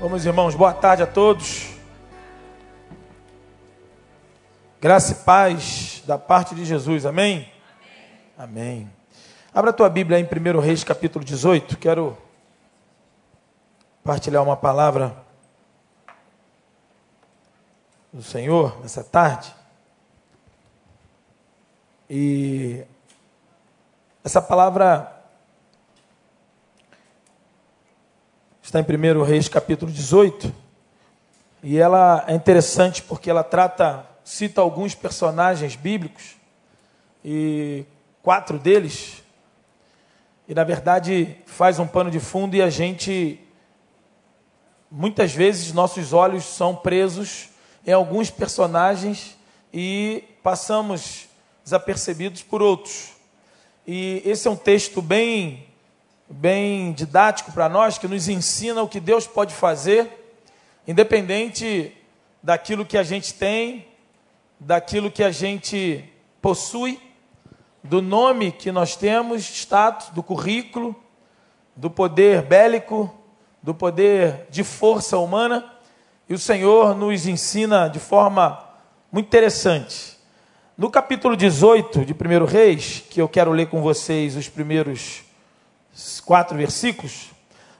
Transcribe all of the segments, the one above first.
Vamos, irmãos, boa tarde a todos. Graça e paz da parte de Jesus, amém? Amém. amém. Abra a tua Bíblia em 1 Reis, capítulo 18. Quero partilhar uma palavra do Senhor nessa tarde. E essa palavra está em 1 Reis capítulo 18, e ela é interessante porque ela trata, cita alguns personagens bíblicos, e quatro deles, e na verdade faz um pano de fundo e a gente, muitas vezes, nossos olhos são presos em alguns personagens e passamos desapercebidos por outros. E esse é um texto bem bem didático para nós, que nos ensina o que Deus pode fazer, independente daquilo que a gente tem, daquilo que a gente possui, do nome que nós temos, status, do currículo, do poder bélico, do poder de força humana. E o Senhor nos ensina de forma muito interessante. No capítulo 18 de 1 Reis, que eu quero ler com vocês os primeiros quatro versículos,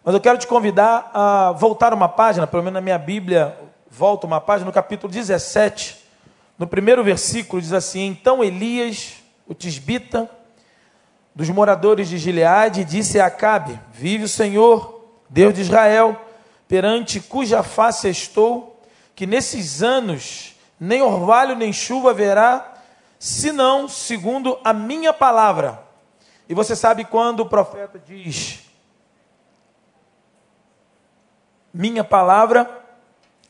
mas eu quero te convidar a voltar uma página, pelo menos na minha Bíblia, volta uma página, no capítulo 17, no primeiro versículo diz assim: Então Elias, o tisbita, dos moradores de Gileade, disse a Acabe: Vive o Senhor, Deus de Israel, perante cuja face estou, que nesses anos nem orvalho nem chuva haverá, senão segundo a minha palavra e você sabe quando o profeta diz: Minha palavra,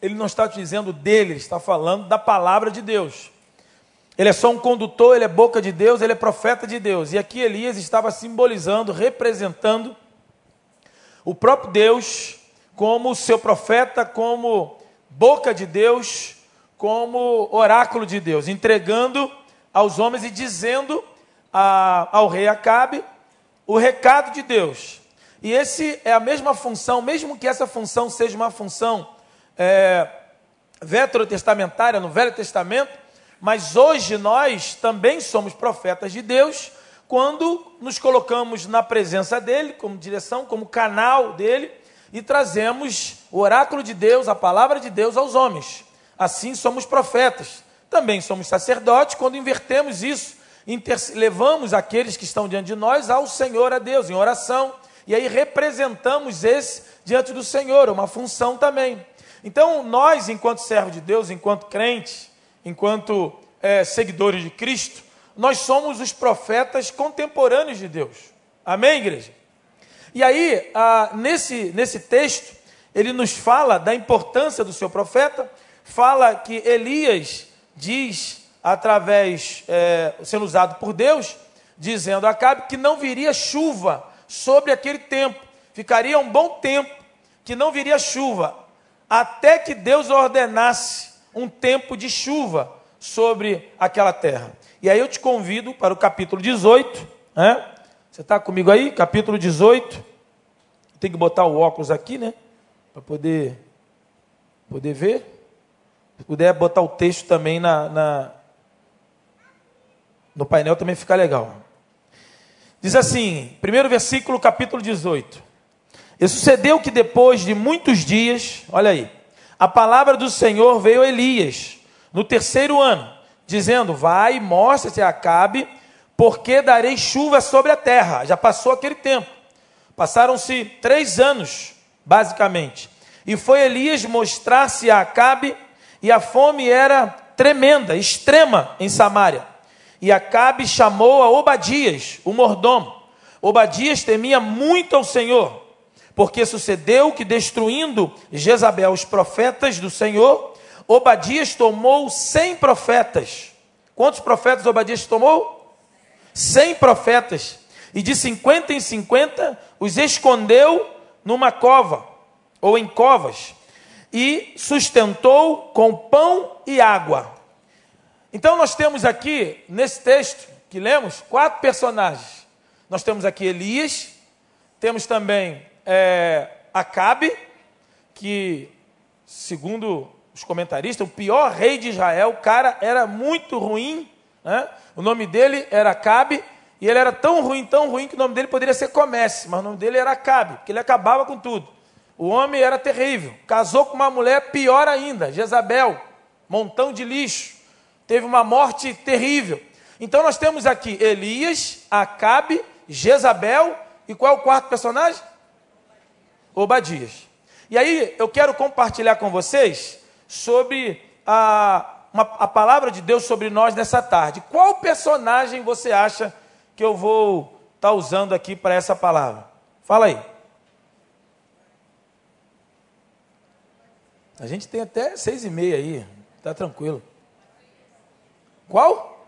ele não está dizendo dele, ele está falando da palavra de Deus. Ele é só um condutor, ele é boca de Deus, ele é profeta de Deus. E aqui Elias estava simbolizando, representando o próprio Deus como seu profeta, como boca de Deus, como oráculo de Deus, entregando aos homens e dizendo a, ao rei Acabe o recado de Deus. E esse é a mesma função, mesmo que essa função seja uma função é, veterotestamentária, no Velho Testamento, mas hoje nós também somos profetas de Deus quando nos colocamos na presença dele, como direção, como canal dele, e trazemos o oráculo de Deus, a palavra de Deus aos homens. Assim somos profetas. Também somos sacerdotes quando invertemos isso levamos aqueles que estão diante de nós ao Senhor, a Deus, em oração, e aí representamos esse diante do Senhor, uma função também. Então, nós, enquanto servos de Deus, enquanto crentes, enquanto é, seguidores de Cristo, nós somos os profetas contemporâneos de Deus. Amém, igreja? E aí, ah, nesse, nesse texto, ele nos fala da importância do seu profeta, fala que Elias diz através, é, sendo usado por Deus, dizendo a Acabe que não viria chuva sobre aquele tempo. Ficaria um bom tempo que não viria chuva, até que Deus ordenasse um tempo de chuva sobre aquela terra. E aí eu te convido para o capítulo 18. Né? Você está comigo aí? Capítulo 18. Tem que botar o óculos aqui, né? Para poder, poder ver. Se puder botar o texto também na, na no painel também fica legal. Diz assim, primeiro versículo, capítulo 18. E sucedeu que depois de muitos dias, olha aí, a palavra do Senhor veio a Elias, no terceiro ano, dizendo: Vai, mostra-te a Acabe, porque darei chuva sobre a terra. Já passou aquele tempo. Passaram-se três anos, basicamente. E foi Elias mostrar-se a Acabe, e a fome era tremenda, extrema em Samaria. E Acabe chamou a Obadias, o mordomo. Obadias temia muito ao Senhor, porque sucedeu que, destruindo Jezabel os profetas do Senhor, Obadias tomou cem profetas. Quantos profetas Obadias tomou? Cem profetas. E de cinquenta em cinquenta os escondeu numa cova, ou em covas, e sustentou com pão e água. Então nós temos aqui, nesse texto que lemos, quatro personagens. Nós temos aqui Elias, temos também é, Acabe, que, segundo os comentaristas, o pior rei de Israel, o cara era muito ruim, né? o nome dele era Acabe, e ele era tão ruim, tão ruim, que o nome dele poderia ser Comece, mas o nome dele era Acabe, porque ele acabava com tudo. O homem era terrível, casou com uma mulher pior ainda, Jezabel, montão de lixo, teve uma morte terrível. Então nós temos aqui Elias, Acabe, Jezabel, e qual é o quarto personagem? Obadias. E aí eu quero compartilhar com vocês sobre a, uma, a palavra de Deus sobre nós nessa tarde. Qual personagem você acha que eu vou estar tá usando aqui para essa palavra? Fala aí. A gente tem até seis e meia aí, tá tranquilo. Qual?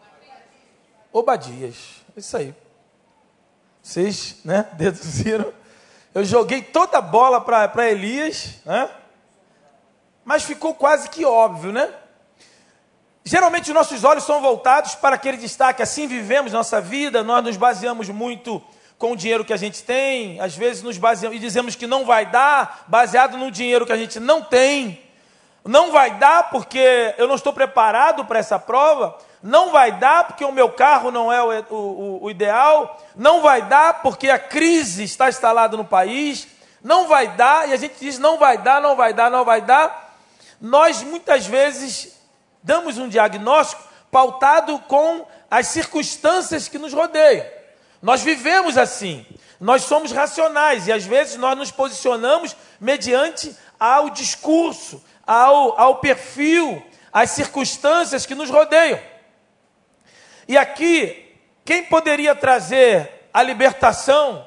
Obadias. Isso aí. Vocês, né, deduziram. Eu joguei toda a bola para Elias, né? Mas ficou quase que óbvio, né? Geralmente os nossos olhos são voltados para aquele destaque, assim vivemos nossa vida, nós nos baseamos muito com o dinheiro que a gente tem, às vezes nos baseamos e dizemos que não vai dar, baseado no dinheiro que a gente não tem. Não vai dar porque eu não estou preparado para essa prova, não vai dar porque o meu carro não é o, o, o ideal, não vai dar porque a crise está instalada no país, não vai dar, e a gente diz não vai dar, não vai dar, não vai dar. Nós muitas vezes damos um diagnóstico pautado com as circunstâncias que nos rodeiam. Nós vivemos assim, nós somos racionais e às vezes nós nos posicionamos mediante ao discurso, ao, ao perfil, às circunstâncias que nos rodeiam. E aqui, quem poderia trazer a libertação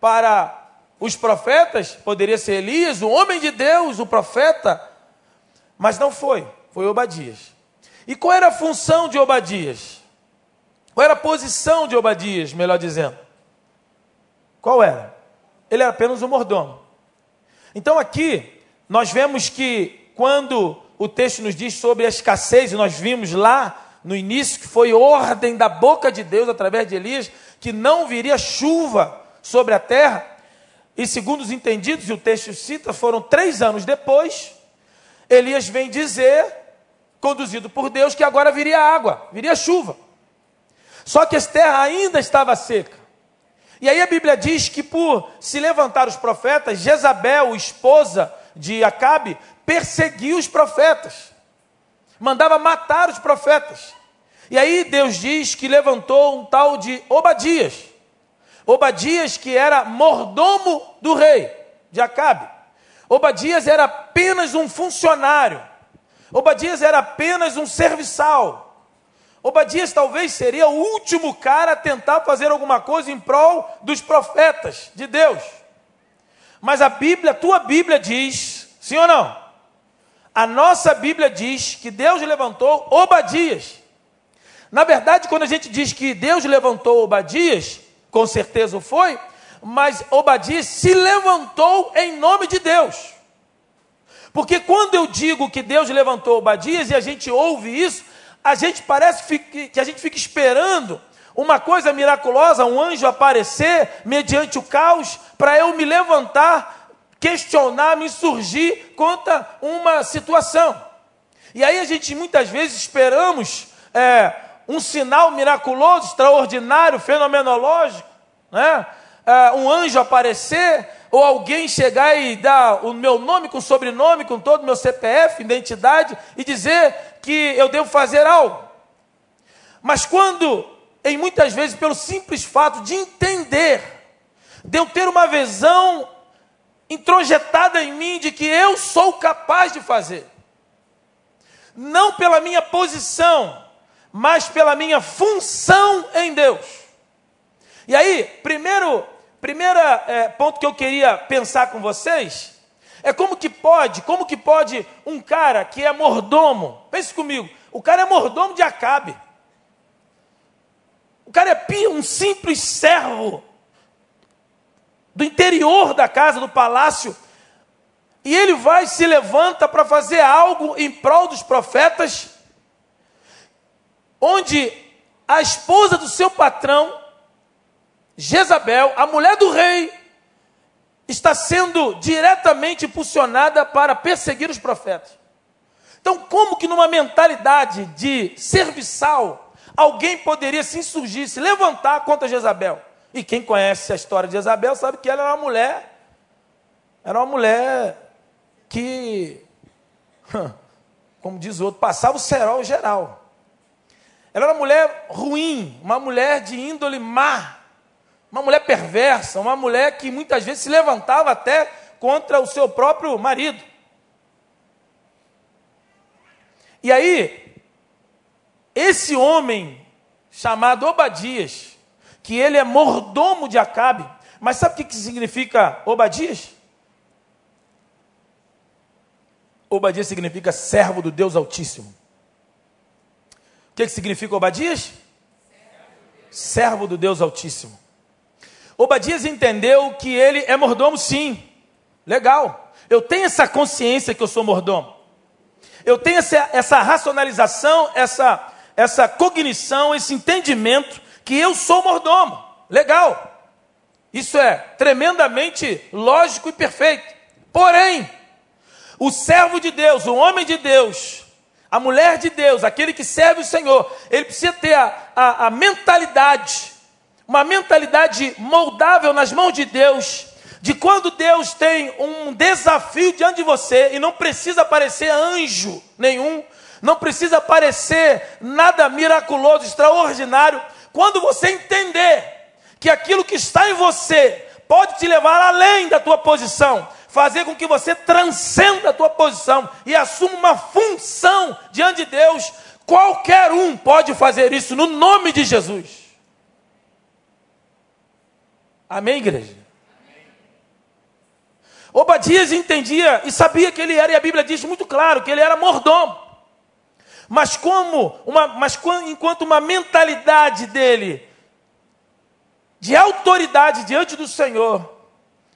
para os profetas? Poderia ser Elias, o homem de Deus, o profeta, mas não foi foi Obadias. E qual era a função de Obadias? Qual era a posição de Obadias, melhor dizendo? Qual era? Ele era apenas um mordomo. Então aqui, nós vemos que quando o texto nos diz sobre a escassez, e nós vimos lá no início que foi ordem da boca de Deus através de Elias que não viria chuva sobre a terra. E segundo os entendidos, e o texto cita, foram três anos depois, Elias vem dizer conduzido por Deus, que agora viria água, viria chuva. Só que essa terra ainda estava seca. E aí a Bíblia diz que por se levantar os profetas, Jezabel, esposa de Acabe, perseguiu os profetas. Mandava matar os profetas. E aí Deus diz que levantou um tal de Obadias. Obadias que era mordomo do rei de Acabe. Obadias era apenas um funcionário Obadias era apenas um serviçal. Obadias talvez seria o último cara a tentar fazer alguma coisa em prol dos profetas de Deus. Mas a Bíblia, a tua Bíblia diz, sim ou não? A nossa Bíblia diz que Deus levantou Obadias. Na verdade, quando a gente diz que Deus levantou Obadias, com certeza foi, mas Obadias se levantou em nome de Deus. Porque quando eu digo que Deus levantou Obadias e a gente ouve isso, a gente parece que a gente fica esperando uma coisa miraculosa, um anjo aparecer mediante o caos, para eu me levantar, questionar, me surgir contra uma situação. E aí a gente muitas vezes esperamos é, um sinal miraculoso, extraordinário, fenomenológico, né? É, um anjo aparecer, ou alguém chegar e dar o meu nome com sobrenome, com todo o meu CPF, identidade, e dizer que eu devo fazer algo. Mas quando, em muitas vezes, pelo simples fato de entender, de eu ter uma visão introjetada em mim de que eu sou capaz de fazer, não pela minha posição, mas pela minha função em Deus. E aí, primeiro Primeiro é, ponto que eu queria pensar com vocês é como que pode, como que pode um cara que é mordomo, pense comigo, o cara é mordomo de Acabe. O cara é um simples servo do interior da casa, do palácio, e ele vai se levanta para fazer algo em prol dos profetas, onde a esposa do seu patrão Jezabel, a mulher do rei, está sendo diretamente impulsionada para perseguir os profetas. Então, como que numa mentalidade de serviçal, alguém poderia se insurgir, se levantar contra Jezabel? E quem conhece a história de Jezabel sabe que ela era uma mulher, era uma mulher que, como diz o outro, passava o cerol geral. Ela era uma mulher ruim, uma mulher de índole má, uma mulher perversa, uma mulher que muitas vezes se levantava até contra o seu próprio marido. E aí, esse homem chamado Obadias, que ele é mordomo de Acabe, mas sabe o que significa Obadias? Obadias significa servo do Deus Altíssimo. O que, que significa Obadias? Servo do Deus Altíssimo. Obadias entendeu que ele é mordomo, sim. Legal. Eu tenho essa consciência que eu sou mordomo. Eu tenho essa, essa racionalização, essa, essa cognição, esse entendimento que eu sou mordomo. Legal. Isso é tremendamente lógico e perfeito. Porém, o servo de Deus, o homem de Deus, a mulher de Deus, aquele que serve o Senhor, ele precisa ter a, a, a mentalidade, uma mentalidade moldável nas mãos de Deus, de quando Deus tem um desafio diante de você e não precisa parecer anjo nenhum, não precisa parecer nada miraculoso, extraordinário, quando você entender que aquilo que está em você pode te levar além da tua posição, fazer com que você transcenda a tua posição e assuma uma função diante de Deus. Qualquer um pode fazer isso no nome de Jesus. Amém, igreja? Obadias entendia e sabia que ele era, e a Bíblia diz muito claro que ele era mordomo. Mas como uma, mas enquanto uma mentalidade dele de autoridade diante do Senhor,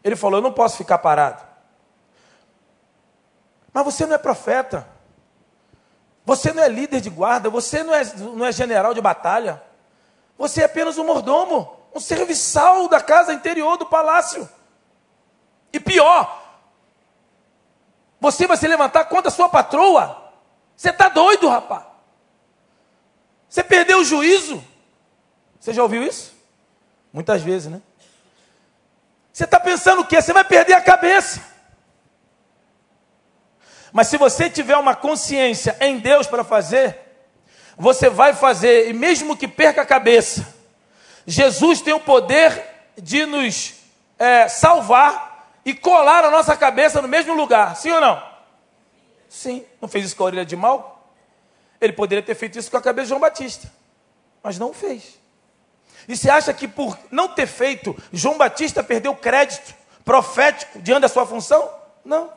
ele falou: Eu não posso ficar parado. Mas você não é profeta. Você não é líder de guarda. Você não é, não é general de batalha. Você é apenas um mordomo, um serviçal da casa interior do palácio. E pior, você vai se levantar contra a sua patroa. Você está doido, rapaz. Você perdeu o juízo. Você já ouviu isso? Muitas vezes, né? Você está pensando o quê? Você vai perder a cabeça. Mas se você tiver uma consciência em Deus para fazer, você vai fazer, e mesmo que perca a cabeça, Jesus tem o poder de nos é, salvar e colar a nossa cabeça no mesmo lugar, sim ou não? Sim, não fez isso com a orelha de mal? Ele poderia ter feito isso com a cabeça de João Batista, mas não fez. E você acha que por não ter feito, João Batista perdeu crédito profético diante da sua função? Não.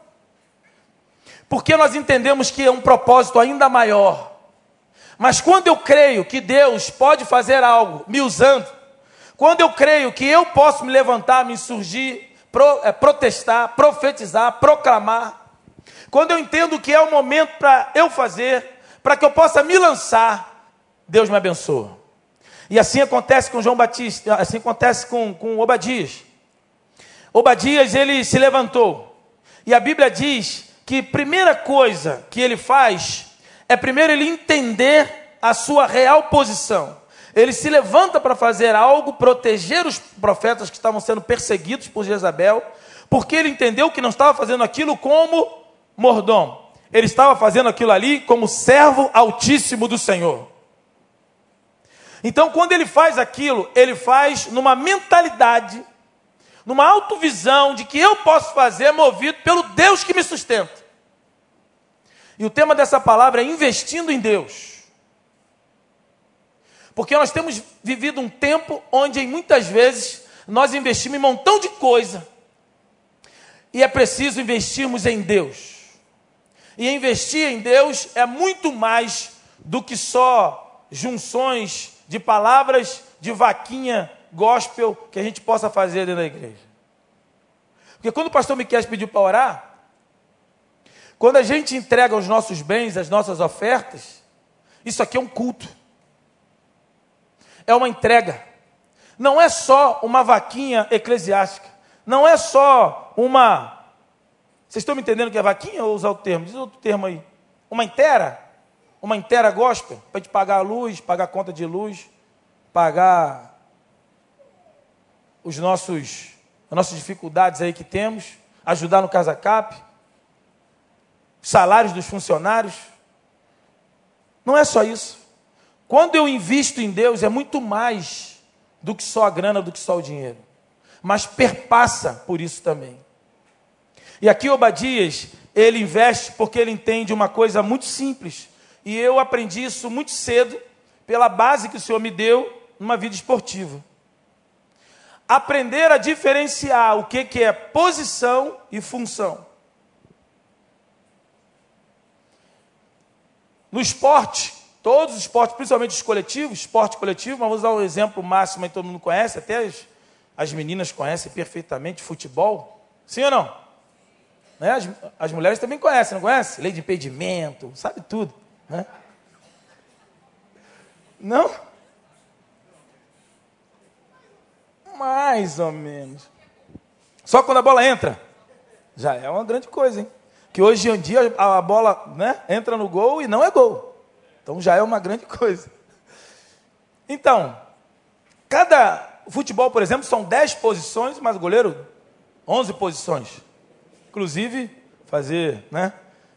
Porque nós entendemos que é um propósito ainda maior. Mas quando eu creio que Deus pode fazer algo me usando, quando eu creio que eu posso me levantar, me insurgir, pro, é, protestar, profetizar, proclamar, quando eu entendo que é o momento para eu fazer, para que eu possa me lançar, Deus me abençoa. E assim acontece com João Batista, assim acontece com, com Obadias. Obadias, ele se levantou. E a Bíblia diz que primeira coisa que ele faz é primeiro ele entender a sua real posição. Ele se levanta para fazer algo, proteger os profetas que estavam sendo perseguidos por Jezabel, porque ele entendeu que não estava fazendo aquilo como mordomo. Ele estava fazendo aquilo ali como servo altíssimo do Senhor. Então, quando ele faz aquilo, ele faz numa mentalidade, numa autovisão de que eu posso fazer movido pelo Deus que me sustenta. E o tema dessa palavra é investindo em Deus. Porque nós temos vivido um tempo onde muitas vezes nós investimos em um montão de coisa. E é preciso investirmos em Deus. E investir em Deus é muito mais do que só junções de palavras de vaquinha gospel que a gente possa fazer dentro da igreja. Porque quando o pastor Miquel pediu para orar, quando a gente entrega os nossos bens, as nossas ofertas, isso aqui é um culto. É uma entrega. Não é só uma vaquinha eclesiástica. Não é só uma. Vocês estão me entendendo que é vaquinha ou usar o termo? Diz outro termo aí. Uma inteira? Uma inteira gospel? Para gente pagar a luz, pagar a conta de luz, pagar os nossos, as nossas dificuldades aí que temos, ajudar no Casa Cap, salários dos funcionários. Não é só isso. Quando eu invisto em Deus, é muito mais do que só a grana, do que só o dinheiro. Mas perpassa por isso também. E aqui Obadias, ele investe porque ele entende uma coisa muito simples. E eu aprendi isso muito cedo, pela base que o Senhor me deu numa vida esportiva. Aprender a diferenciar o que, que é posição e função. No esporte, todos os esportes, principalmente os coletivos, esporte coletivo, mas vou usar um exemplo máximo que todo mundo conhece, até as, as meninas conhecem perfeitamente futebol. Sim ou não? Né? As, as mulheres também conhecem, não conhecem? Lei de impedimento, sabe tudo. Né? Não? Mais ou menos. Só quando a bola entra, já é uma grande coisa, hein? Que hoje em dia a bola né, entra no gol e não é gol. Então já é uma grande coisa. Então, cada futebol, por exemplo, são 10 posições, mas o goleiro, 11 posições. Inclusive, fazer, né?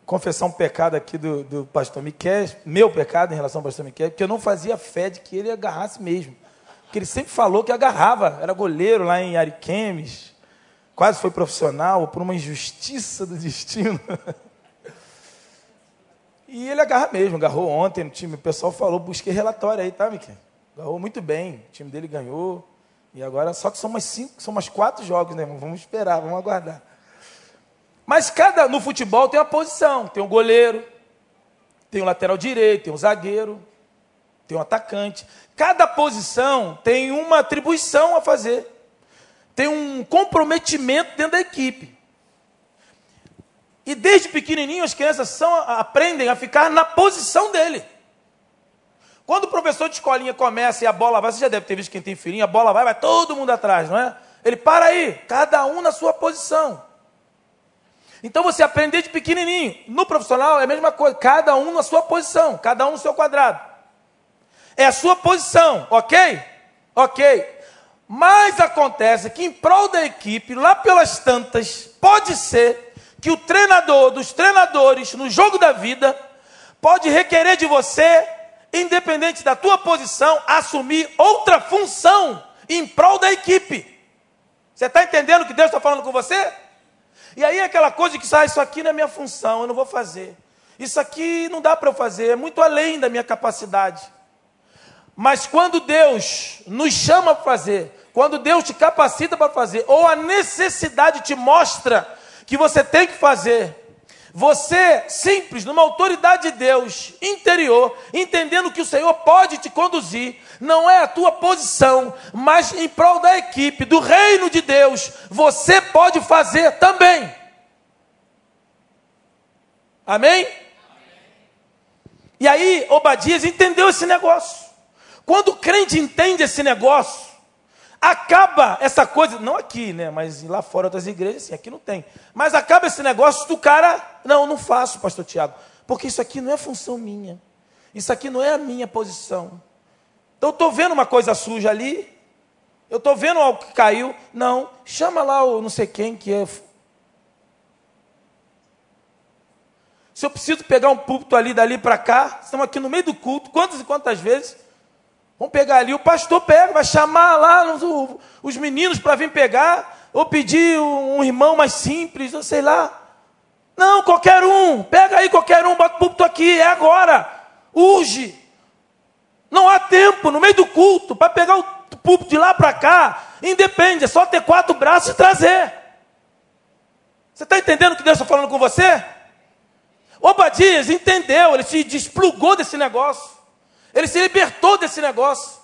Confessar um pecado aqui do, do pastor Miquel, meu pecado em relação ao pastor Miquel, porque eu não fazia fé de que ele agarrasse mesmo. Porque ele sempre falou que agarrava, era goleiro lá em Ariquemes, quase foi profissional por uma injustiça do destino. e ele agarra mesmo, agarrou ontem no time. O pessoal falou, busquei relatório aí, tá, Miquel? Agarrou muito bem, o time dele ganhou. E agora, só que são mais cinco, são mais quatro jogos, né? Vamos esperar, vamos aguardar. Mas cada no futebol tem uma posição, tem o um goleiro, tem o um lateral direito, tem o um zagueiro, tem o atacante. Cada posição tem uma atribuição a fazer. Tem um comprometimento dentro da equipe. E desde pequenininho as crianças são, aprendem a ficar na posição dele. Quando o professor de escolinha começa e a bola vai, você já deve ter visto quem tem filhinho, a bola vai, vai todo mundo atrás, não é? Ele para aí, cada um na sua posição. Então você aprende de pequenininho. No profissional é a mesma coisa, cada um na sua posição, cada um no seu quadrado. É a sua posição, ok? Ok. Mas acontece que em prol da equipe, lá pelas tantas, pode ser que o treinador dos treinadores no jogo da vida pode requerer de você, independente da tua posição, assumir outra função em prol da equipe. Você está entendendo o que Deus está falando com você? E aí é aquela coisa que sai, ah, isso aqui não é minha função, eu não vou fazer. Isso aqui não dá para eu fazer, é muito além da minha capacidade. Mas quando Deus nos chama para fazer, quando Deus te capacita para fazer, ou a necessidade te mostra que você tem que fazer, você, simples, numa autoridade de Deus interior, entendendo que o Senhor pode te conduzir, não é a tua posição, mas em prol da equipe, do reino de Deus, você pode fazer também. Amém? E aí, Obadias entendeu esse negócio. Quando o crente entende esse negócio, acaba essa coisa, não aqui, né, mas lá fora outras igrejas, sim, aqui não tem. Mas acaba esse negócio do cara, não, não faço, pastor Tiago, porque isso aqui não é função minha. Isso aqui não é a minha posição. Então eu estou vendo uma coisa suja ali, eu estou vendo algo que caiu, não, chama lá o não sei quem que é. Se eu preciso pegar um púlpito ali, dali para cá, estamos aqui no meio do culto, quantas e quantas vezes? Vamos pegar ali, o pastor pega, vai chamar lá os, os meninos para vir pegar, ou pedir um irmão mais simples, ou sei lá. Não, qualquer um, pega aí qualquer um, bota o púlpito aqui, é agora, urge. Não há tempo no meio do culto para pegar o púlpito de lá para cá, independe, é só ter quatro braços e trazer. Você está entendendo o que Deus está falando com você? Obadias entendeu, ele se desplugou desse negócio. Ele se libertou desse negócio.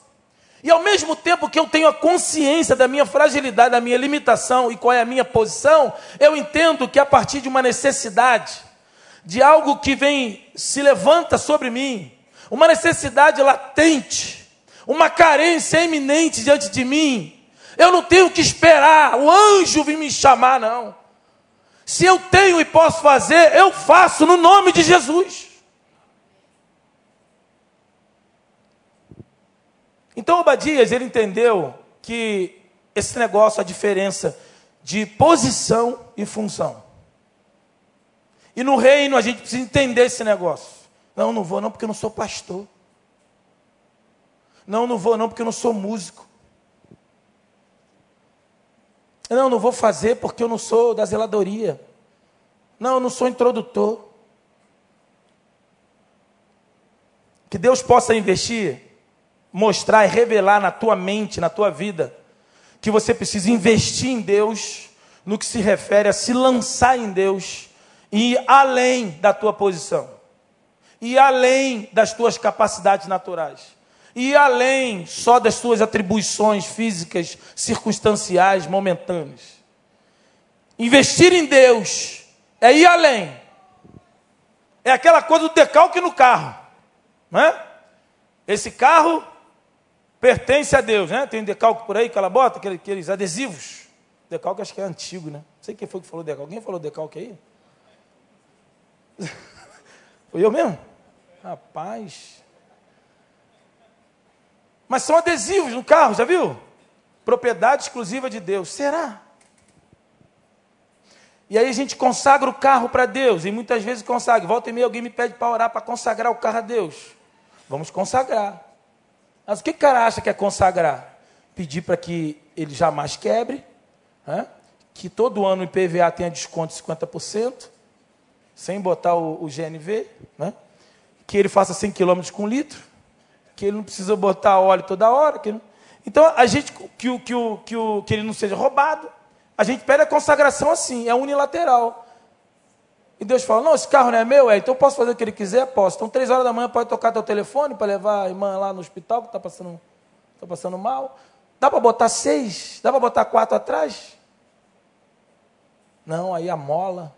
E ao mesmo tempo que eu tenho a consciência da minha fragilidade, da minha limitação e qual é a minha posição, eu entendo que a partir de uma necessidade, de algo que vem, se levanta sobre mim, uma necessidade latente, uma carência iminente diante de mim, eu não tenho que esperar o anjo vir me chamar, não. Se eu tenho e posso fazer, eu faço no nome de Jesus. Então Obadias, ele entendeu que esse negócio, a diferença de posição e função. E no reino a gente precisa entender esse negócio. Não, não vou não porque eu não sou pastor. Não, não vou não porque eu não sou músico. Não, não vou fazer porque eu não sou da zeladoria. Não, eu não sou introdutor. Que Deus possa investir, mostrar e revelar na tua mente, na tua vida, que você precisa investir em Deus no que se refere a se lançar em Deus e ir além da tua posição, e além das tuas capacidades naturais e além só das suas atribuições físicas, circunstanciais, momentâneas. Investir em Deus é ir além. É aquela coisa do decalque no carro, né? Esse carro pertence a Deus, né? Tem um decalque por aí que ela bota, aqueles, aqueles adesivos. Decalque acho que é antigo, né? Não sei quem foi que falou decalque. Quem falou decalque aí? Foi eu mesmo? Rapaz. Mas são adesivos no carro, já viu? Propriedade exclusiva de Deus. Será? E aí a gente consagra o carro para Deus, e muitas vezes consagra. Volta e meia alguém me pede para orar para consagrar o carro a Deus. Vamos consagrar. Mas o que o cara acha que é consagrar? Pedir para que ele jamais quebre, né? que todo ano o IPVA tenha desconto de 50%, sem botar o, o GNV, né? que ele faça 100 km com litro que ele não precisa botar óleo toda hora. Então, a gente, que, que, que, que ele não seja roubado, a gente pede a consagração assim, é unilateral. E Deus fala: Não, esse carro não é meu, é, então eu posso fazer o que ele quiser? Posso. Então, três horas da manhã, pode tocar teu telefone para levar a irmã lá no hospital que está passando, tá passando mal. Dá para botar seis? Dá para botar quatro atrás? Não, aí a mola.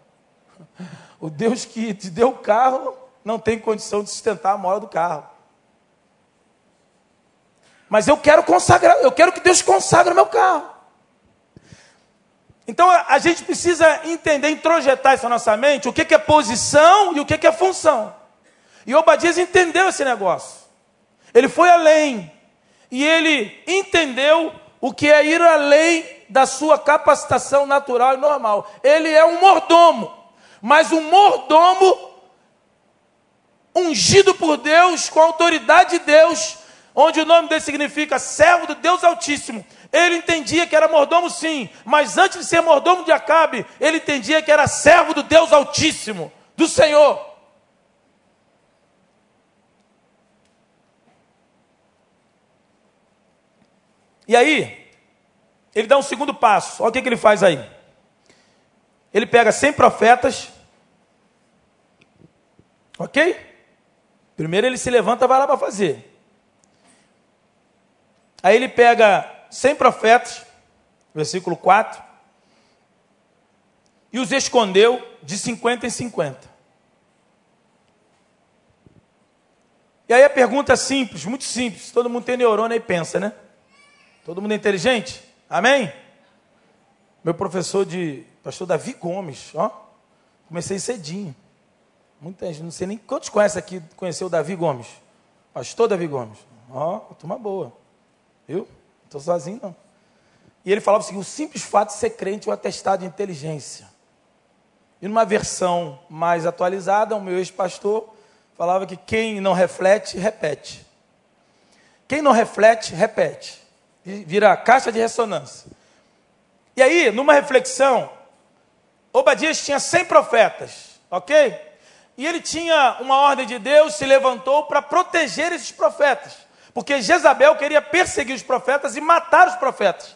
O Deus que te deu o carro não tem condição de sustentar a mola do carro. Mas eu quero consagrar, eu quero que Deus consagre o meu carro. Então a gente precisa entender, introjetar isso na nossa mente, o que é posição e o que é função. E Obadias entendeu esse negócio. Ele foi além. E ele entendeu o que é ir além da sua capacitação natural e normal. Ele é um mordomo, mas um mordomo ungido por Deus, com a autoridade de Deus, onde o nome dele significa servo do Deus Altíssimo. Ele entendia que era mordomo sim, mas antes de ser mordomo de Acabe, ele entendia que era servo do Deus Altíssimo, do Senhor. E aí, ele dá um segundo passo. Olha o que, que ele faz aí. Ele pega 100 profetas. Ok? Primeiro ele se levanta vai lá para fazer. Aí ele pega 100 profetas, versículo 4, e os escondeu de 50 em 50. E aí a pergunta é simples, muito simples. Todo mundo tem neurônio e pensa, né? Todo mundo é inteligente? Amém? Meu professor de. Pastor Davi Gomes, ó. Comecei cedinho. Muita gente, não sei nem quantos conhecem aqui, conheceu o Davi Gomes. Pastor Davi Gomes. Ó, turma boa. Viu? Estou sozinho, não. E ele falava assim: o simples fato de ser crente é um atestado de inteligência. E numa versão mais atualizada, o meu ex-pastor falava que quem não reflete, repete. Quem não reflete, repete. Vira caixa de ressonância. E aí, numa reflexão, Obadias tinha 100 profetas, ok? E ele tinha uma ordem de Deus, se levantou para proteger esses profetas porque Jezabel queria perseguir os profetas e matar os profetas.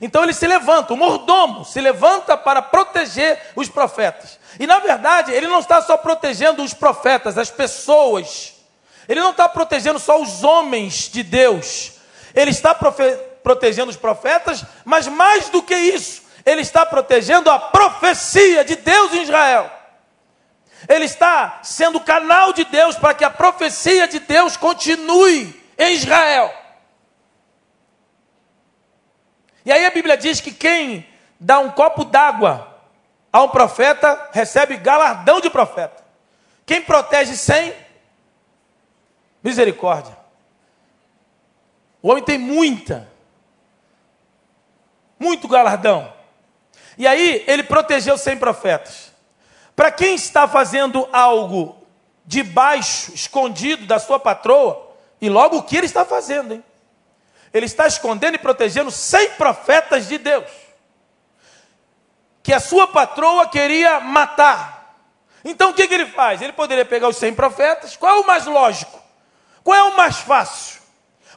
Então ele se levanta, o mordomo se levanta para proteger os profetas. E na verdade, ele não está só protegendo os profetas, as pessoas. Ele não está protegendo só os homens de Deus. Ele está protegendo os profetas, mas mais do que isso, ele está protegendo a profecia de Deus em Israel. Ele está sendo canal de Deus para que a profecia de Deus continue em Israel. E aí a Bíblia diz que quem dá um copo d'água a um profeta, recebe galardão de profeta. Quem protege cem, misericórdia. O homem tem muita, muito galardão. E aí ele protegeu cem profetas. Para quem está fazendo algo debaixo, escondido da sua patroa, e logo o que ele está fazendo, hein? Ele está escondendo e protegendo cem profetas de Deus. Que a sua patroa queria matar. Então o que, que ele faz? Ele poderia pegar os cem profetas. Qual é o mais lógico? Qual é o mais fácil?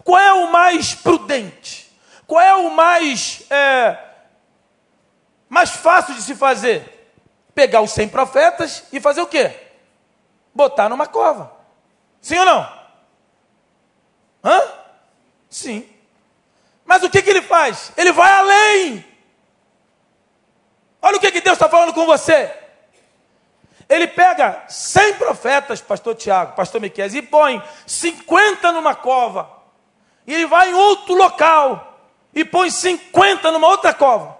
Qual é o mais prudente? Qual é o mais, é, mais fácil de se fazer? Pegar os cem profetas e fazer o quê? Botar numa cova. Sim ou não? Hã? Sim. Mas o que, que ele faz? Ele vai além. Olha o que, que Deus está falando com você. Ele pega 100 profetas, pastor Tiago, pastor Miquel, e põe 50 numa cova. E ele vai em outro local e põe 50 numa outra cova.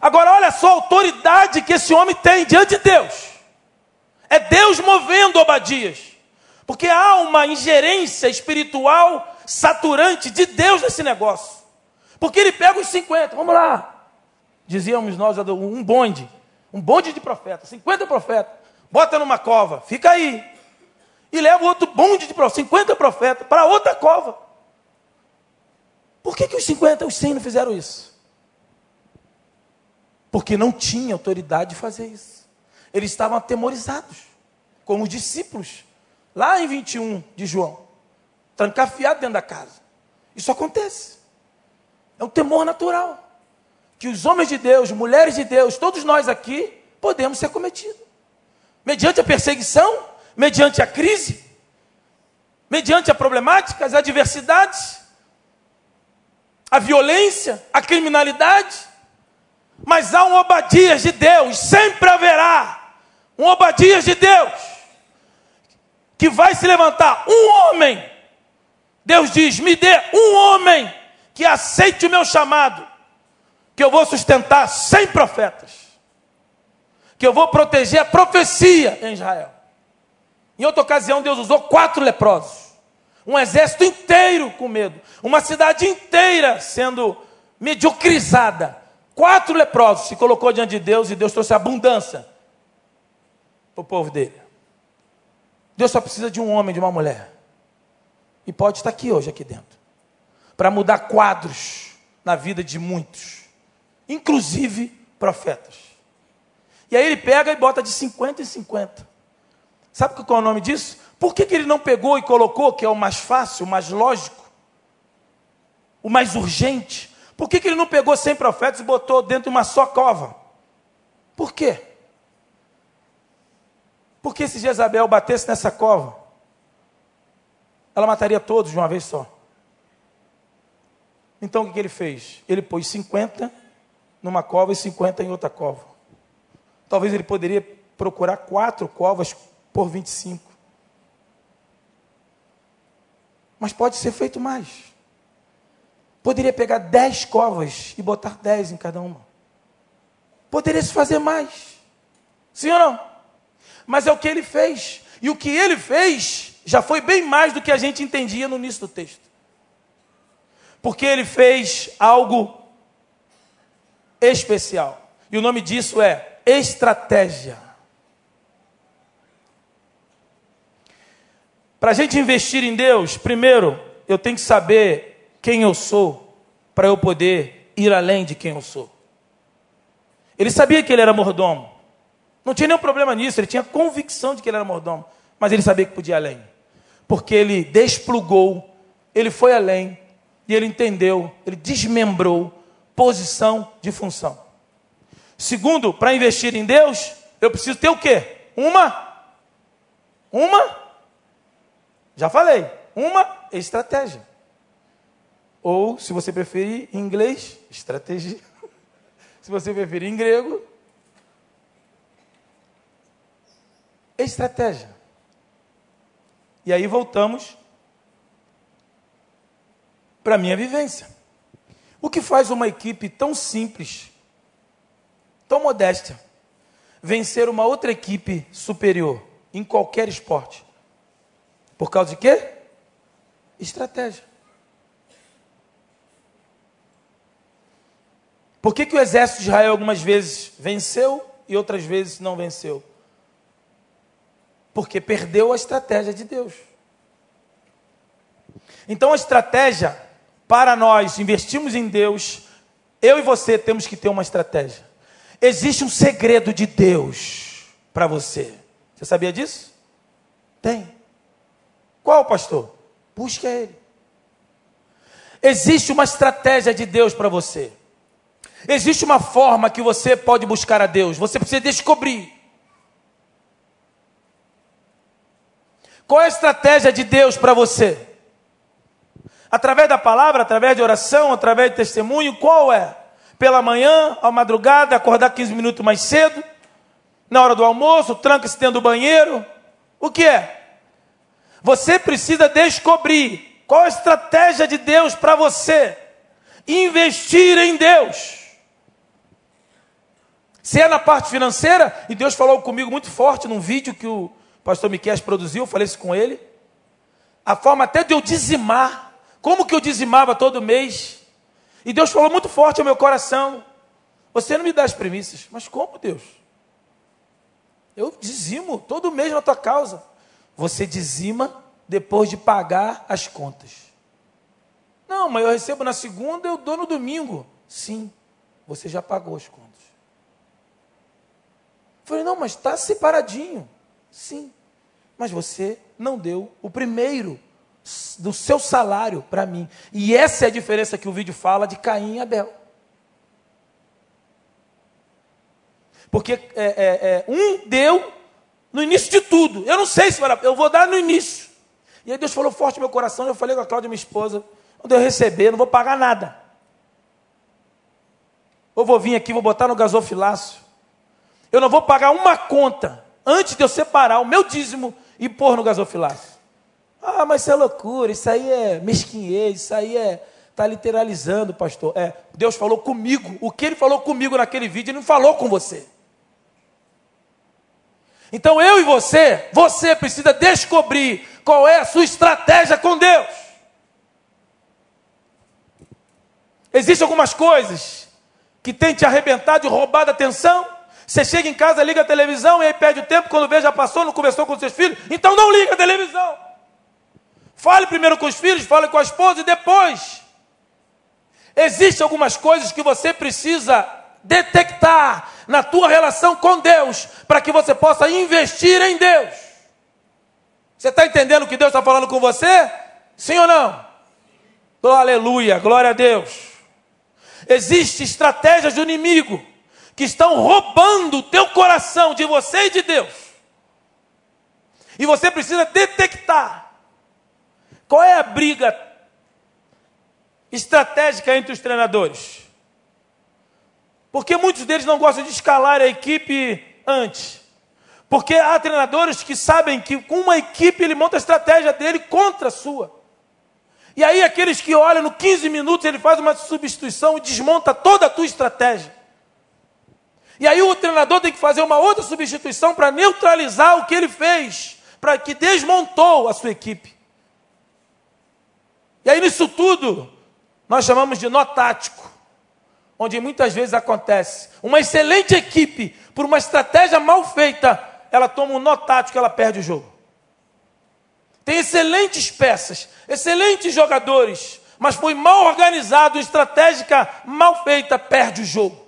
Agora olha só a autoridade que esse homem tem diante de Deus. É Deus movendo Obadias. Porque há uma ingerência espiritual saturante de Deus nesse negócio. Porque ele pega os 50, vamos lá. Dizíamos nós, um bonde, um bonde de profetas, 50 profetas, bota numa cova, fica aí. E leva outro bonde de profetas, 50 profetas, para outra cova. Por que, que os 50 os 100 não fizeram isso? Porque não tinha autoridade de fazer isso. Eles estavam atemorizados, como os discípulos, lá em 21 de João trancafiado dentro da casa. Isso acontece. É um temor natural. Que os homens de Deus, mulheres de Deus, todos nós aqui, podemos ser cometidos. Mediante a perseguição, mediante a crise, mediante a problemática, as adversidades, a violência, a criminalidade. Mas há um Obadias de Deus, sempre haverá um Obadias de Deus, que vai se levantar um homem Deus diz: me dê um homem que aceite o meu chamado, que eu vou sustentar cem profetas, que eu vou proteger a profecia em Israel. Em outra ocasião, Deus usou quatro leprosos, um exército inteiro com medo, uma cidade inteira sendo mediocrizada. Quatro leprosos se colocou diante de Deus e Deus trouxe abundância para o povo dele. Deus só precisa de um homem, de uma mulher e pode estar aqui hoje, aqui dentro, para mudar quadros na vida de muitos, inclusive profetas. E aí ele pega e bota de 50 em 50. Sabe qual é o nome disso? Por que, que ele não pegou e colocou, que é o mais fácil, o mais lógico, o mais urgente? Por que, que ele não pegou 100 profetas e botou dentro de uma só cova? Por quê? Porque se Jezabel batesse nessa cova, ela mataria todos de uma vez só. Então o que ele fez? Ele pôs 50 numa cova e 50 em outra cova. Talvez ele poderia procurar quatro covas por 25. Mas pode ser feito mais. Poderia pegar 10 covas e botar 10 em cada uma. Poderia se fazer mais. Sim ou não? Mas é o que ele fez. E o que ele fez já foi bem mais do que a gente entendia no início do texto. Porque ele fez algo especial. E o nome disso é estratégia. Para a gente investir em Deus, primeiro eu tenho que saber quem eu sou, para eu poder ir além de quem eu sou. Ele sabia que ele era mordomo. Não tinha nenhum problema nisso, ele tinha convicção de que ele era mordomo, mas ele sabia que podia ir além porque ele desplugou, ele foi além e ele entendeu, ele desmembrou posição de função. Segundo, para investir em Deus, eu preciso ter o quê? Uma uma Já falei, uma estratégia. Ou, se você preferir em inglês, estratégia. se você preferir em grego, estratégia. E aí voltamos para a minha vivência. O que faz uma equipe tão simples, tão modéstia, vencer uma outra equipe superior em qualquer esporte. Por causa de quê? Estratégia. Por que, que o exército de Israel algumas vezes venceu e outras vezes não venceu? Porque perdeu a estratégia de Deus. Então a estratégia para nós investirmos em Deus, eu e você temos que ter uma estratégia. Existe um segredo de Deus para você. Você sabia disso? Tem. Qual, pastor? Busque a Ele. Existe uma estratégia de Deus para você. Existe uma forma que você pode buscar a Deus. Você precisa descobrir. Qual é a estratégia de Deus para você? Através da palavra, através de oração, através de testemunho, qual é? Pela manhã, à madrugada, acordar 15 minutos mais cedo, na hora do almoço, tranca-se dentro do banheiro. O que é? Você precisa descobrir qual a estratégia de Deus para você. Investir em Deus. Se é na parte financeira, e Deus falou comigo muito forte num vídeo que o pastor Miquel produziu, falei isso com ele. A forma até de eu dizimar. Como que eu dizimava todo mês? E Deus falou muito forte ao meu coração. Você não me dá as premissas. Mas como, Deus? Eu dizimo todo mês na tua causa. Você dizima depois de pagar as contas. Não, mas eu recebo na segunda, eu dou no domingo. Sim, você já pagou as contas. falei, não, mas está separadinho. Sim, mas você não deu o primeiro do seu salário para mim. E essa é a diferença que o vídeo fala de Caim e Abel. Porque é, é, é, um deu no início de tudo. Eu não sei se eu vou dar no início. E aí Deus falou forte no meu coração. Eu falei com a Cláudia, minha esposa: quando eu receber, não vou pagar nada. Eu vou vir aqui, vou botar no gasofilácio. Eu não vou pagar uma conta antes de eu separar o meu dízimo e pôr no gasofilácio. Ah, mas isso é loucura, isso aí é mesquinhez, isso aí é. Está literalizando, pastor. É, Deus falou comigo. O que ele falou comigo naquele vídeo, ele não falou com você. Então eu e você, você precisa descobrir qual é a sua estratégia com Deus. Existem algumas coisas que tem te arrebentado e roubado a atenção. Você chega em casa, liga a televisão e aí perde o tempo, quando vê já passou, não conversou com seus filhos, então não liga a televisão. Fale primeiro com os filhos, fale com a esposa e depois. Existem algumas coisas que você precisa detectar na tua relação com Deus, para que você possa investir em Deus. Você está entendendo o que Deus está falando com você? Sim ou não? Aleluia, glória a Deus. Existem estratégias do inimigo que estão roubando o teu coração de você e de Deus. E você precisa detectar qual é a briga estratégica entre os treinadores. Porque muitos deles não gostam de escalar a equipe antes. Porque há treinadores que sabem que com uma equipe ele monta a estratégia dele contra a sua. E aí aqueles que olham no 15 minutos ele faz uma substituição e desmonta toda a tua estratégia. E aí o treinador tem que fazer uma outra substituição para neutralizar o que ele fez, para que desmontou a sua equipe. E aí nisso tudo nós chamamos de nó tático onde muitas vezes acontece. Uma excelente equipe, por uma estratégia mal feita, ela toma um nó tático, ela perde o jogo. Tem excelentes peças, excelentes jogadores, mas foi mal organizado, estratégica mal feita, perde o jogo.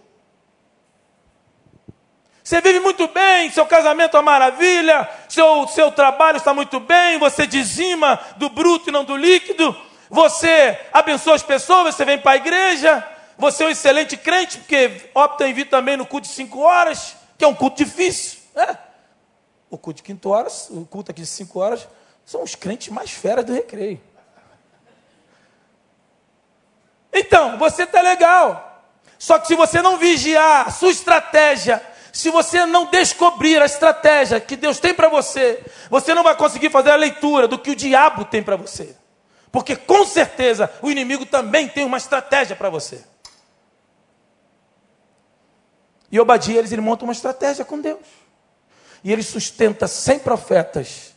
Você vive muito bem, seu casamento é uma maravilha, seu, seu trabalho está muito bem, você dizima do bruto e não do líquido, você abençoa as pessoas, você vem para a igreja, você é um excelente crente, porque opta em vir também no culto de cinco horas, que é um culto difícil. Né? O culto de quinto horas, o culto aqui de cinco horas, são os crentes mais feras do recreio. Então, você está legal. Só que se você não vigiar a sua estratégia, se você não descobrir a estratégia que Deus tem para você, você não vai conseguir fazer a leitura do que o diabo tem para você. Porque com certeza o inimigo também tem uma estratégia para você. E Obadia, eles, ele monta uma estratégia com Deus. E ele sustenta 100 profetas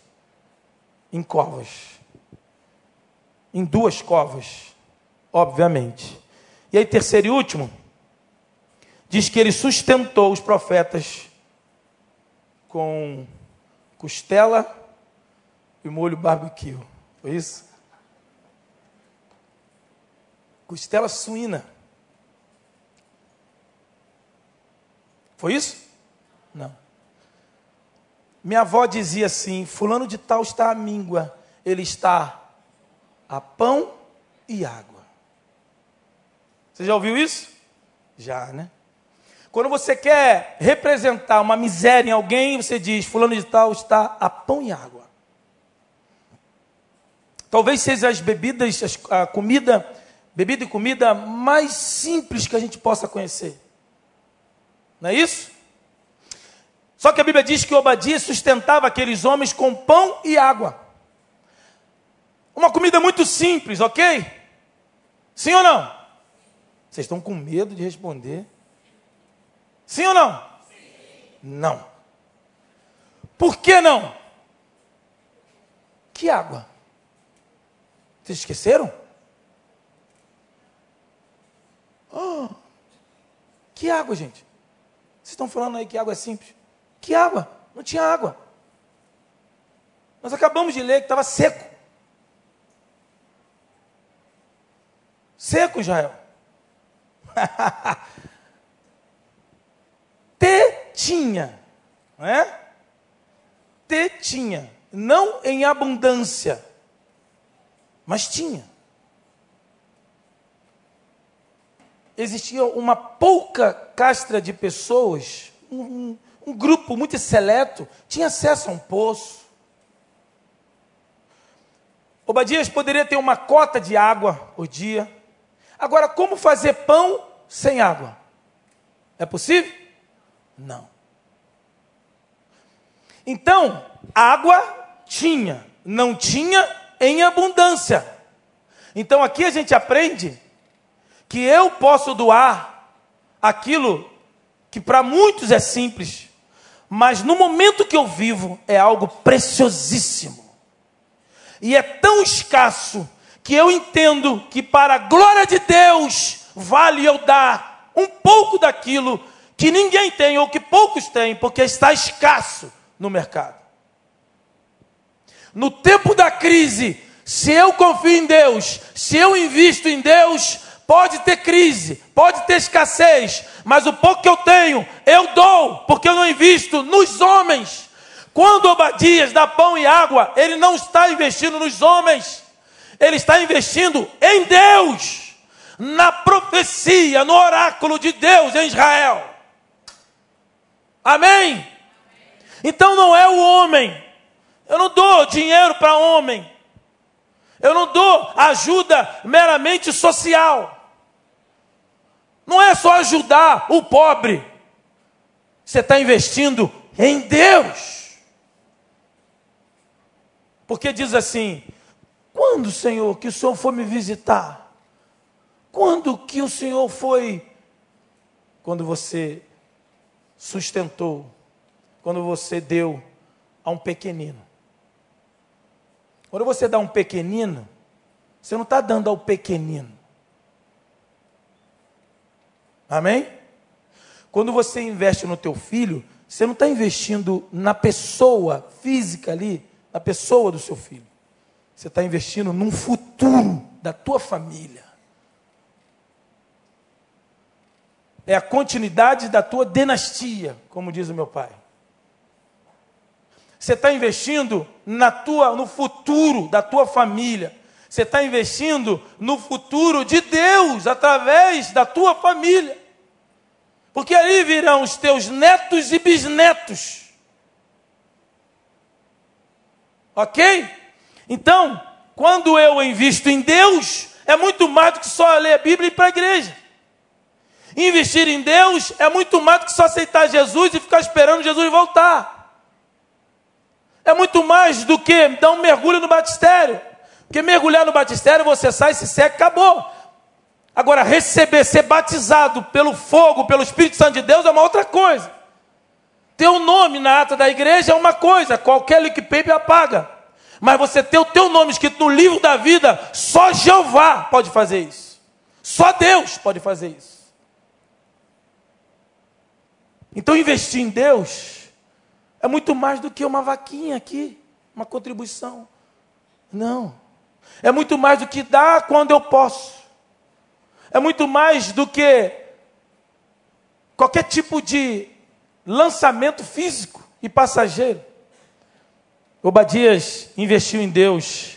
em covas. Em duas covas, obviamente. E aí, terceiro e último, diz que ele sustentou os profetas com costela e molho barbecue. Foi isso? Costela suína. Foi isso? Não. Minha avó dizia assim: Fulano de Tal está à míngua, ele está a pão e água. Você já ouviu isso? Já, né? Quando você quer representar uma miséria em alguém, você diz: Fulano de Tal está a pão e água. Talvez seja as bebidas, a comida, bebida e comida mais simples que a gente possa conhecer. Não é isso? Só que a Bíblia diz que Obadias sustentava aqueles homens com pão e água. Uma comida muito simples, ok? Sim ou não? Vocês estão com medo de responder? Sim ou não? Sim. Não. Por que não? Que água? Vocês esqueceram? Oh, que água, gente? Vocês estão falando aí que água é simples? Que água? Não tinha água. Nós acabamos de ler que estava seco. Seco, Israel. Tetinha, não é? Tetinha, não em abundância, mas tinha. Existia uma pouca castra de pessoas, um, um grupo muito seleto tinha acesso a um poço. Obadias poderia ter uma cota de água por dia. Agora, como fazer pão sem água? É possível? Não. Então, água tinha, não tinha em abundância. Então aqui a gente aprende que eu posso doar aquilo que para muitos é simples, mas no momento que eu vivo é algo preciosíssimo. E é tão escasso que eu entendo que para a glória de Deus vale eu dar um pouco daquilo que ninguém tem ou que poucos têm, porque está escasso no mercado. No tempo da crise, se eu confio em Deus, se eu invisto em Deus, Pode ter crise, pode ter escassez, mas o pouco que eu tenho, eu dou, porque eu não invisto nos homens. Quando Obadias dá pão e água, ele não está investindo nos homens, ele está investindo em Deus, na profecia, no oráculo de Deus em Israel. Amém? Então não é o homem, eu não dou dinheiro para homem, eu não dou ajuda meramente social. Não é só ajudar o pobre. Você está investindo em Deus. Porque diz assim: quando, Senhor, que o Senhor for me visitar? Quando que o Senhor foi? Quando você sustentou, quando você deu a um pequenino. Quando você dá um pequenino, você não está dando ao pequenino. Amém? Quando você investe no teu filho, você não está investindo na pessoa física ali, na pessoa do seu filho. Você está investindo num futuro da tua família. É a continuidade da tua dinastia, como diz o meu pai. Você está investindo na tua, no futuro da tua família. Você está investindo no futuro de Deus através da tua família. Porque ali virão os teus netos e bisnetos. Ok? Então, quando eu invisto em Deus, é muito mais do que só ler a Bíblia e ir para a igreja. Investir em Deus é muito mais do que só aceitar Jesus e ficar esperando Jesus voltar. É muito mais do que dar um mergulho no batistério. Porque mergulhar no batistério, você sai, se seca, acabou. Agora, receber, ser batizado pelo fogo, pelo Espírito Santo de Deus é uma outra coisa. Ter o nome na ata da igreja é uma coisa, qualquer paper apaga. Mas você ter o teu nome escrito no livro da vida, só Jeová pode fazer isso. Só Deus pode fazer isso. Então investir em Deus é muito mais do que uma vaquinha aqui, uma contribuição. Não. É muito mais do que dar quando eu posso. É muito mais do que qualquer tipo de lançamento físico e passageiro. Obadias investiu em Deus.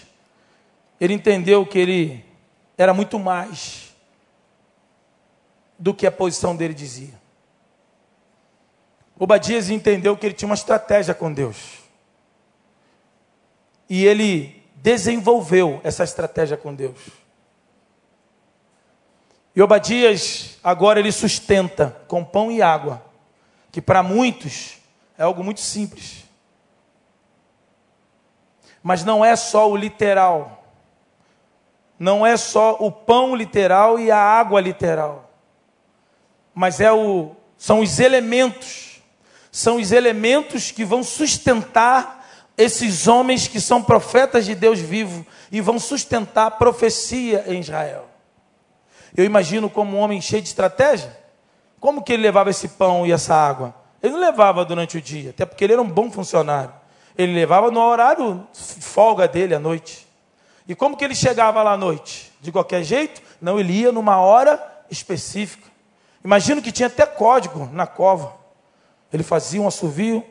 Ele entendeu que ele era muito mais do que a posição dele dizia. Obadias entendeu que ele tinha uma estratégia com Deus. E ele desenvolveu essa estratégia com Deus. E Obadias agora ele sustenta com pão e água, que para muitos é algo muito simples. Mas não é só o literal. Não é só o pão literal e a água literal. Mas é o são os elementos. São os elementos que vão sustentar esses homens que são profetas de Deus vivo e vão sustentar a profecia em Israel. Eu imagino como um homem cheio de estratégia. Como que ele levava esse pão e essa água? Ele não levava durante o dia, até porque ele era um bom funcionário. Ele levava no horário folga dele à noite. E como que ele chegava lá à noite? De qualquer jeito? Não, ele ia numa hora específica. Imagino que tinha até código na cova. Ele fazia um assovio.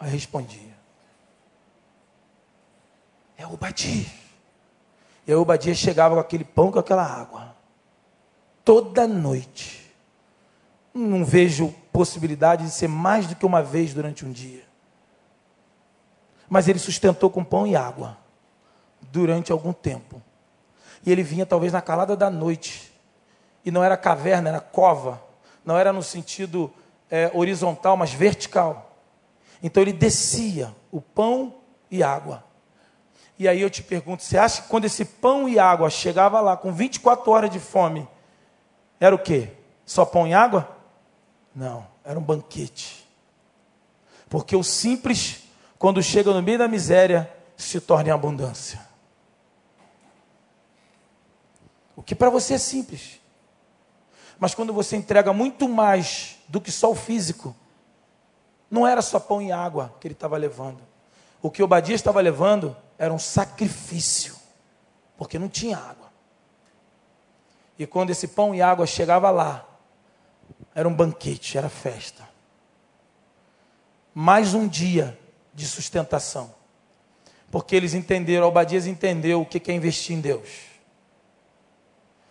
Aí respondia. É o Badir. E aí o Obadia chegava com aquele pão, com aquela água. Toda noite. Não vejo possibilidade de ser mais do que uma vez durante um dia. Mas ele sustentou com pão e água durante algum tempo. E ele vinha talvez na calada da noite. E não era caverna, era cova. Não era no sentido é, horizontal, mas vertical. Então ele descia o pão e água. E aí eu te pergunto, você acha que quando esse pão e água chegava lá com 24 horas de fome, era o quê? Só pão e água? Não, era um banquete. Porque o simples, quando chega no meio da miséria, se torna em abundância. O que para você é simples. Mas quando você entrega muito mais do que só o físico, não era só pão e água que ele estava levando. O que Obadias estava levando era um sacrifício, porque não tinha água. E quando esse pão e água chegava lá, era um banquete, era festa. Mais um dia de sustentação. Porque eles entenderam, Obadias entendeu o que é investir em Deus.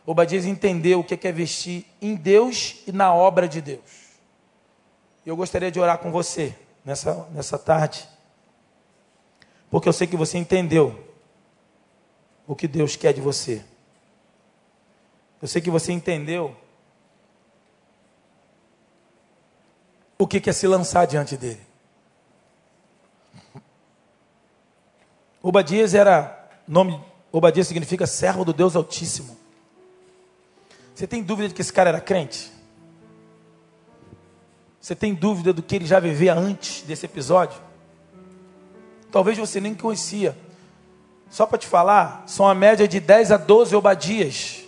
Obadias entendeu o que é investir em Deus e na obra de Deus. Eu gostaria de orar com você nessa, nessa tarde porque eu sei que você entendeu o que Deus quer de você. Eu sei que você entendeu o que é se lançar diante dele. Obadias era nome, Obadias significa servo do Deus Altíssimo. Você tem dúvida de que esse cara era crente? Você tem dúvida do que ele já vivia antes desse episódio? Talvez você nem conhecia. Só para te falar, são a média de 10 a 12 Obadias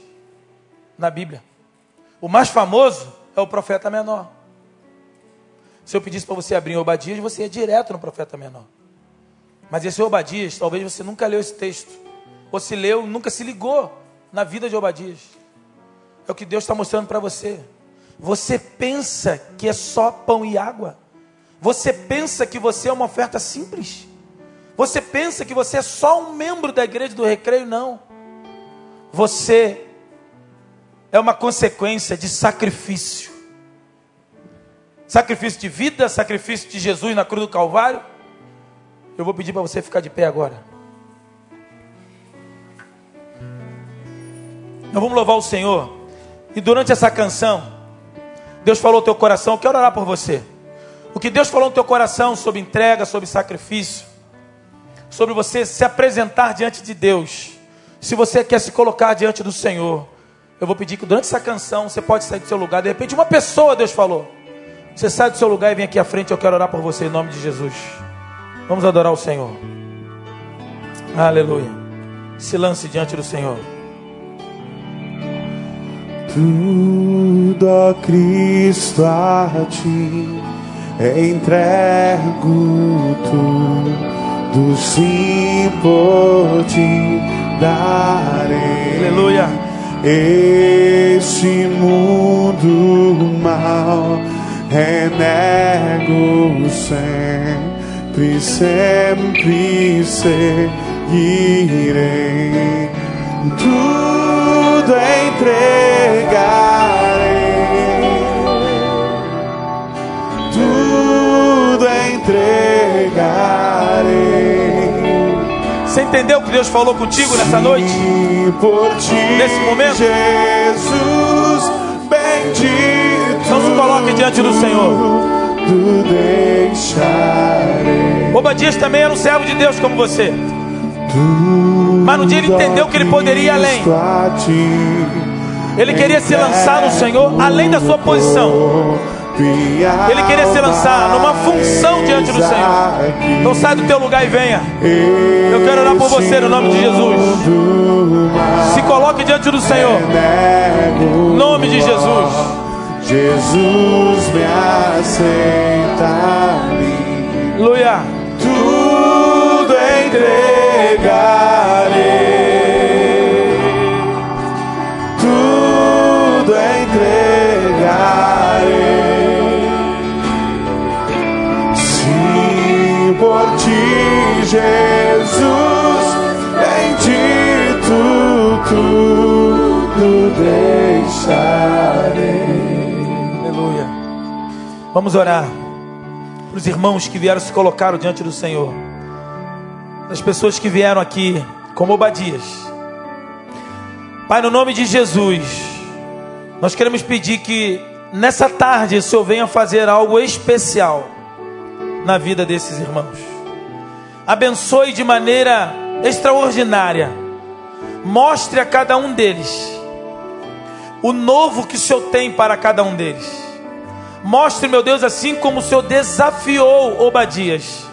na Bíblia. O mais famoso é o profeta menor. Se eu pedisse para você abrir em Obadias, você ia direto no profeta menor. Mas esse Obadias, talvez você nunca leu esse texto. Ou se leu, nunca se ligou na vida de Obadias. É o que Deus está mostrando para você. Você pensa que é só pão e água. Você pensa que você é uma oferta simples. Você pensa que você é só um membro da igreja do recreio? Não. Você é uma consequência de sacrifício. Sacrifício de vida, sacrifício de Jesus na cruz do Calvário. Eu vou pedir para você ficar de pé agora. Nós vamos louvar o Senhor. E durante essa canção, Deus falou no teu coração, eu quero orar por você. O que Deus falou no teu coração sobre entrega, sobre sacrifício, sobre você se apresentar diante de Deus, Se você quer se colocar diante do Senhor, eu vou pedir que durante essa canção você pode sair do seu lugar. De repente, uma pessoa, Deus falou. Você sai do seu lugar e vem aqui à frente. Eu quero orar por você em nome de Jesus. Vamos adorar o Senhor. Aleluia. Se lance diante do Senhor. Tudo, ó Cristo, a ti entrego tudo, sim por ti darei. Aleluia. Este mundo mal renego sempre, sempre seguirei. Tudo entregarei, tudo entregarei. Você entendeu o que Deus falou contigo nessa noite? Ti, Nesse momento? Jesus bendito. Então se coloque diante do Senhor. Tu deixarei. Obadias também era um servo de Deus como você. Mas no dia ele entendeu que ele poderia ir além. Ele queria se lançar no Senhor além da sua posição. Ele queria se lançar numa função diante do Senhor. Então sai do teu lugar e venha. Eu quero orar por você no nome de Jesus. Se coloque diante do Senhor. Nome de Jesus. Jesus me aceita. Aleluia. Tudo entregarei. Jesus, bendito tudo deixarei. Aleluia. Vamos orar para os irmãos que vieram se colocar diante do Senhor. Das pessoas que vieram aqui como Obadias. Pai, no nome de Jesus, nós queremos pedir que nessa tarde o Senhor venha fazer algo especial na vida desses irmãos. Abençoe de maneira extraordinária. Mostre a cada um deles o novo que o Senhor tem para cada um deles. Mostre, meu Deus, assim como o Senhor desafiou Obadias.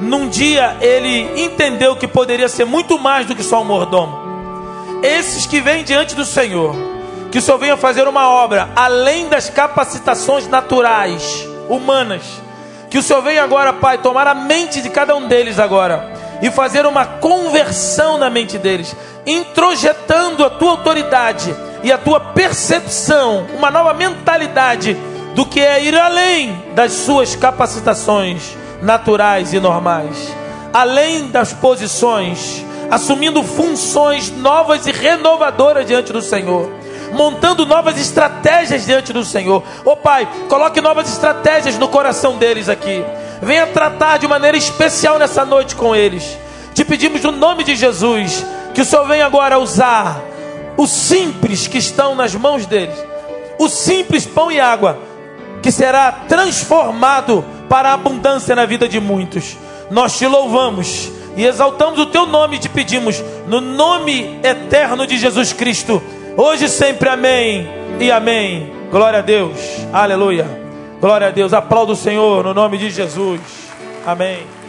Num dia ele entendeu que poderia ser muito mais do que só um mordomo. Esses que vêm diante do Senhor, que o Senhor venha fazer uma obra além das capacitações naturais, humanas. Que o Senhor venha agora, Pai, tomar a mente de cada um deles agora e fazer uma conversão na mente deles, introjetando a tua autoridade e a tua percepção, uma nova mentalidade do que é ir além das suas capacitações naturais e normais, além das posições, assumindo funções novas e renovadoras diante do Senhor, montando novas estratégias diante do Senhor. Ô oh, Pai, coloque novas estratégias no coração deles aqui. Venha tratar de maneira especial nessa noite com eles. Te pedimos no nome de Jesus que o Senhor venha agora usar o simples que estão nas mãos deles, o simples pão e água que será transformado para a abundância na vida de muitos. Nós te louvamos e exaltamos o teu nome e te pedimos, no nome eterno de Jesus Cristo, hoje sempre, amém e amém. Glória a Deus, aleluia. Glória a Deus, aplauda o Senhor no nome de Jesus, amém.